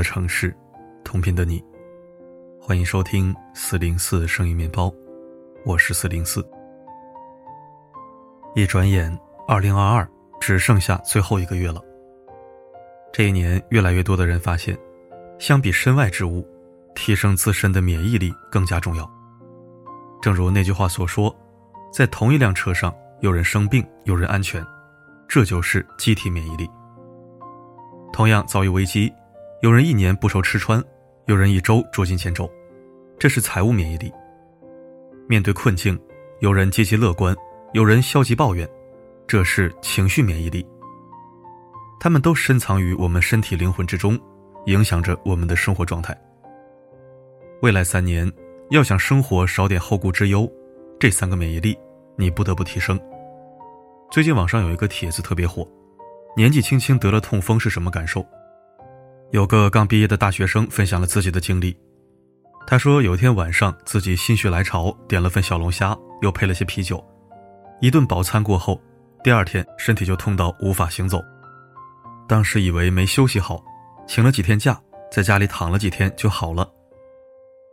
的城市，同频的你，欢迎收听四零四声音面包，我是四零四。一转眼，二零二二只剩下最后一个月了。这一年，越来越多的人发现，相比身外之物，提升自身的免疫力更加重要。正如那句话所说，在同一辆车上，有人生病，有人安全，这就是机体免疫力。同样遭遇危机，有人一年不愁吃穿，有人一周捉襟见肘，这是财务免疫力。面对困境，有人积极乐观，有人消极抱怨，这是情绪免疫力。他们都深藏于我们身体灵魂之中，影响着我们的生活状态。未来三年，要想生活少点后顾之忧，这三个免疫力你不得不提升。最近网上有一个帖子特别火。年纪轻轻得了痛风是什么感受？有个刚毕业的大学生分享了自己的经历。他说，有一天晚上自己心血来潮点了份小龙虾，又配了些啤酒。一顿饱餐过后，第二天身体就痛到无法行走。当时以为没休息好，请了几天假，在家里躺了几天就好了。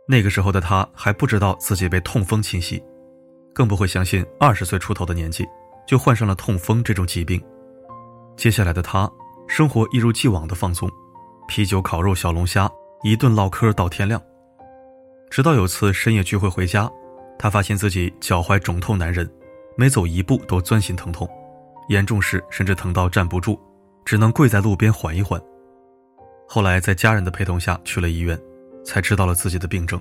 那个时候的他还不知道自己被痛风侵袭，更不会相信二十岁出头的年纪就患上了痛风这种疾病。接下来的他，生活一如既往的放松，啤酒、烤肉、小龙虾，一顿唠嗑到天亮。直到有次深夜聚会回家，他发现自己脚踝肿痛难忍，每走一步都钻心疼痛，严重时甚至疼到站不住，只能跪在路边缓一缓。后来在家人的陪同下去了医院，才知道了自己的病症。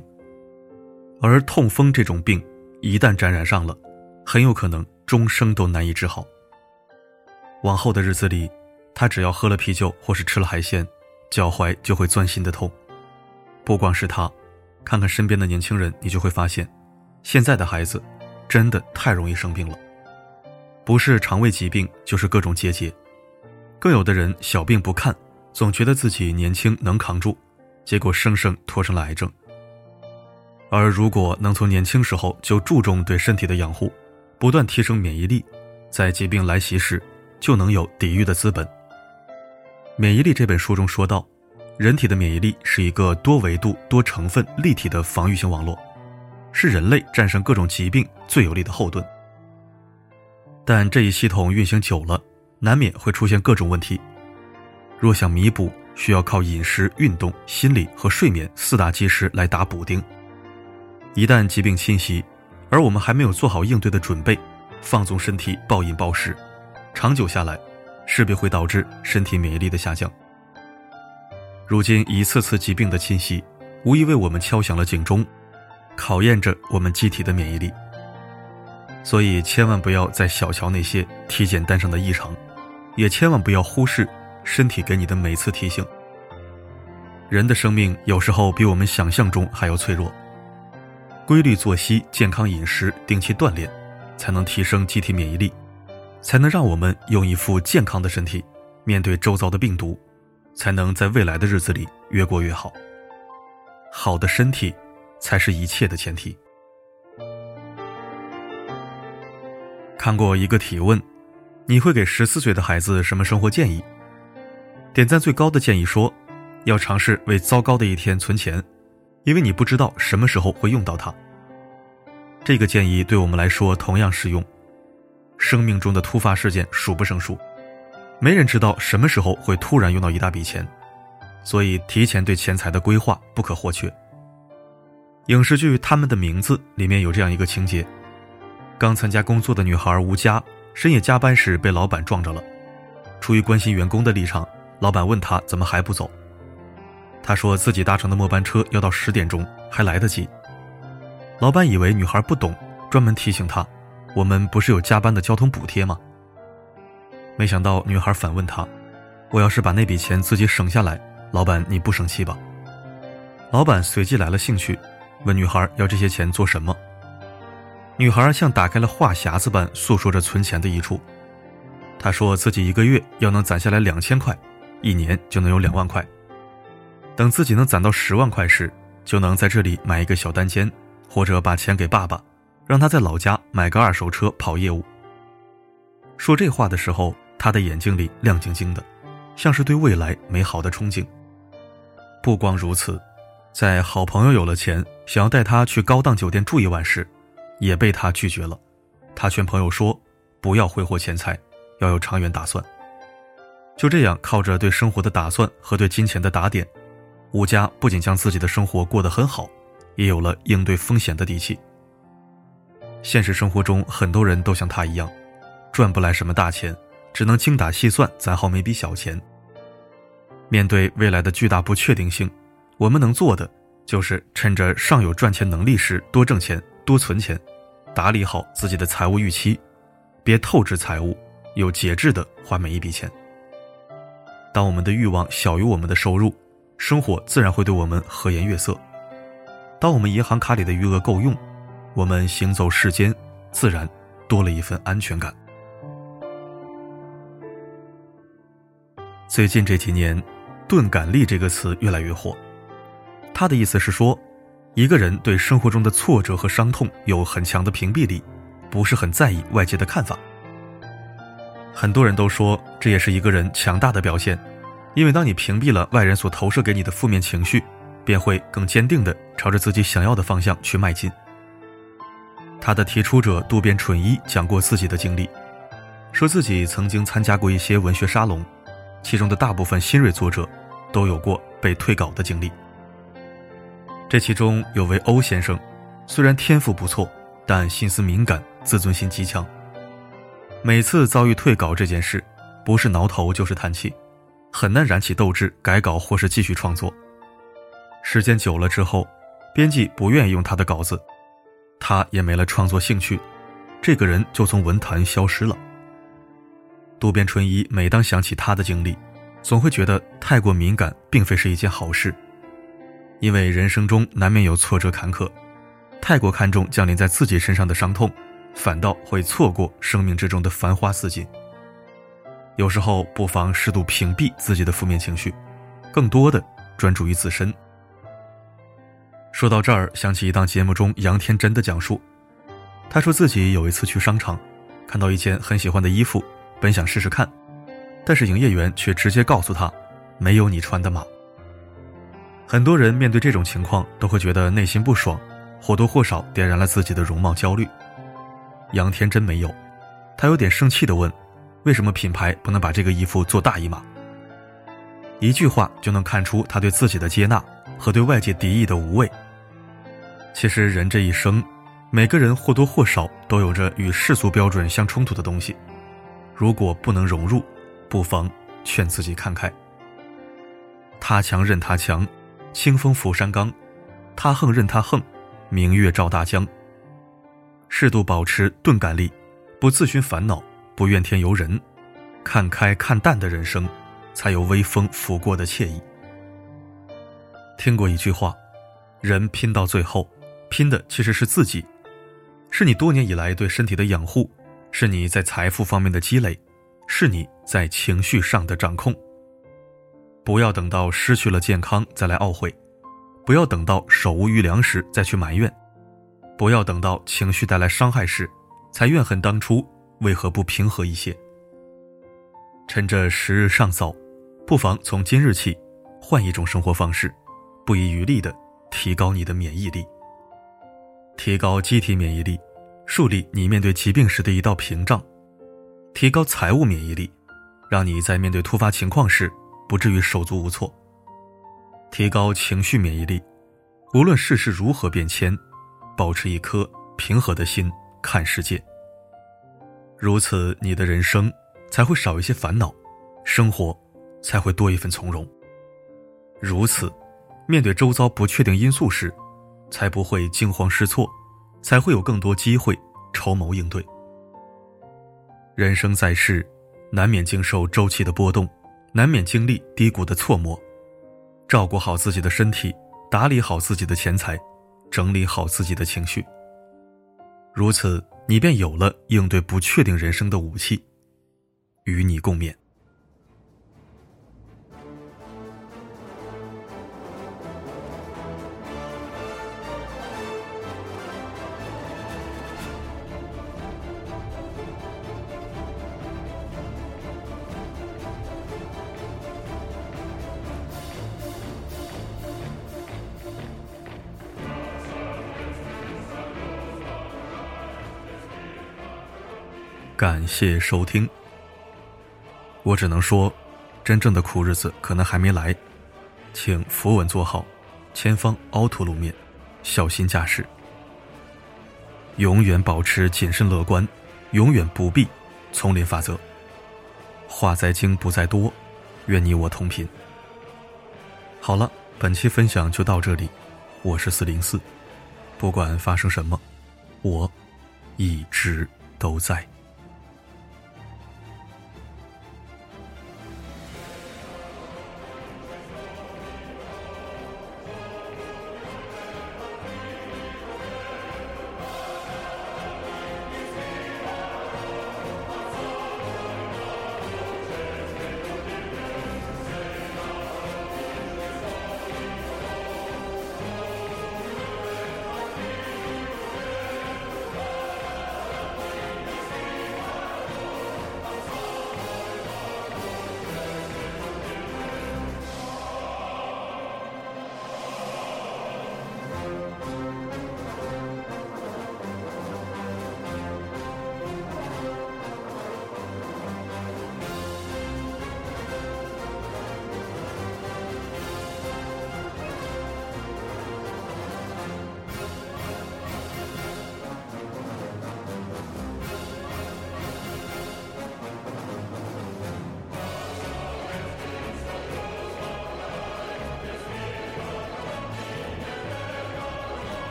而痛风这种病，一旦沾染上了，很有可能终生都难以治好。往后的日子里，他只要喝了啤酒或是吃了海鲜，脚踝就会钻心的痛。不光是他，看看身边的年轻人，你就会发现，现在的孩子真的太容易生病了。不是肠胃疾病，就是各种结节。更有的人小病不看，总觉得自己年轻能扛住，结果生生拖成了癌症。而如果能从年轻时候就注重对身体的养护，不断提升免疫力，在疾病来袭时，就能有抵御的资本。免疫力这本书中说到，人体的免疫力是一个多维度、多成分、立体的防御性网络，是人类战胜各种疾病最有力的后盾。但这一系统运行久了，难免会出现各种问题。若想弥补，需要靠饮食、运动、心理和睡眠四大基石来打补丁。一旦疾病侵袭，而我们还没有做好应对的准备，放纵身体暴饮暴食。长久下来，势必会导致身体免疫力的下降。如今一次次疾病的侵袭，无疑为我们敲响了警钟，考验着我们机体的免疫力。所以，千万不要再小瞧那些体检单上的异常，也千万不要忽视身体给你的每次提醒。人的生命有时候比我们想象中还要脆弱，规律作息、健康饮食、定期锻炼，才能提升机体免疫力。才能让我们用一副健康的身体面对周遭的病毒，才能在未来的日子里越过越好。好的身体才是一切的前提。看过一个提问，你会给十四岁的孩子什么生活建议？点赞最高的建议说，要尝试为糟糕的一天存钱，因为你不知道什么时候会用到它。这个建议对我们来说同样适用。生命中的突发事件数不胜数，没人知道什么时候会突然用到一大笔钱，所以提前对钱财的规划不可或缺。影视剧《他们的名字》里面有这样一个情节：刚参加工作的女孩吴佳，深夜加班时被老板撞着了。出于关心员工的立场，老板问她怎么还不走，她说自己搭乘的末班车要到十点钟，还来得及。老板以为女孩不懂，专门提醒她。我们不是有加班的交通补贴吗？没想到女孩反问他：“我要是把那笔钱自己省下来，老板你不生气吧？”老板随即来了兴趣，问女孩要这些钱做什么。女孩像打开了话匣子般诉说着存钱的益处。她说自己一个月要能攒下来两千块，一年就能有两万块。等自己能攒到十万块时，就能在这里买一个小单间，或者把钱给爸爸。让他在老家买个二手车跑业务。说这话的时候，他的眼睛里亮晶晶的，像是对未来美好的憧憬。不光如此，在好朋友有了钱，想要带他去高档酒店住一晚时，也被他拒绝了。他劝朋友说：“不要挥霍钱财，要有长远打算。”就这样，靠着对生活的打算和对金钱的打点，吴家不仅将自己的生活过得很好，也有了应对风险的底气。现实生活中，很多人都像他一样，赚不来什么大钱，只能精打细算攒好每笔小钱。面对未来的巨大不确定性，我们能做的就是趁着尚有赚钱能力时多挣钱、多存钱，打理好自己的财务预期，别透支财务，有节制的花每一笔钱。当我们的欲望小于我们的收入，生活自然会对我们和颜悦色。当我们银行卡里的余额够用，我们行走世间，自然多了一份安全感。最近这几年。钝感力这个词越来越火，他的意思是说，一个人对生活中的挫折和伤痛有很强的屏蔽力，不是很在意外界的看法。很多人都说这也是一个人强大的表现，因为当你屏蔽了外人所投射给你的负面情绪，便会更坚定地朝着自己想要的方向去迈进。他的提出者渡边淳一讲过自己的经历，说自己曾经参加过一些文学沙龙。其中的大部分新锐作者都有过被退稿的经历。这其中有位欧先生，虽然天赋不错，但心思敏感，自尊心极强。每次遭遇退稿这件事，不是挠头就是叹气，很难燃起斗志改稿或是继续创作。时间久了之后，编辑不愿意用他的稿子，他也没了创作兴趣，这个人就从文坛消失了。渡边淳一每当想起他的经历，总会觉得太过敏感并非是一件好事，因为人生中难免有挫折坎坷，太过看重降临在自己身上的伤痛，反倒会错过生命之中的繁花似锦。有时候不妨适度屏蔽自己的负面情绪，更多的专注于自身。说到这儿，想起一档节目中杨天真的讲述，他说自己有一次去商场，看到一件很喜欢的衣服。本想试试看，但是营业员却直接告诉他：“没有你穿的码。”很多人面对这种情况都会觉得内心不爽，或多或少点燃了自己的容貌焦虑。杨天真没有，他有点生气地问：“为什么品牌不能把这个衣服做大一码？”一句话就能看出他对自己的接纳和对外界敌意的无畏。其实人这一生，每个人或多或少都有着与世俗标准相冲突的东西。如果不能融入，不妨劝自己看开。他强任他强，清风拂山岗；他横任他横，明月照大江。适度保持钝感力，不自寻烦恼，不怨天尤人，看开看淡的人生，才有微风拂过的惬意。听过一句话：人拼到最后，拼的其实是自己，是你多年以来对身体的养护。是你在财富方面的积累，是你在情绪上的掌控。不要等到失去了健康再来懊悔，不要等到手无余粮时再去埋怨，不要等到情绪带来伤害时，才怨恨当初为何不平和一些。趁着时日尚早，不妨从今日起换一种生活方式，不遗余力的提高你的免疫力，提高机体免疫力。树立你面对疾病时的一道屏障，提高财务免疫力，让你在面对突发情况时不至于手足无措；提高情绪免疫力，无论世事如何变迁，保持一颗平和的心看世界。如此，你的人生才会少一些烦恼，生活才会多一份从容。如此，面对周遭不确定因素时，才不会惊慌失措。才会有更多机会筹谋应对。人生在世，难免经受周期的波动，难免经历低谷的错磨。照顾好自己的身体，打理好自己的钱财，整理好自己的情绪。如此，你便有了应对不确定人生的武器。与你共勉。感谢收听。我只能说，真正的苦日子可能还没来，请扶稳坐好，前方凹凸路面，小心驾驶。永远保持谨慎乐观，永远不必丛林法则。话在精不在多，愿你我同频。好了，本期分享就到这里，我是四零四，不管发生什么，我一直都在。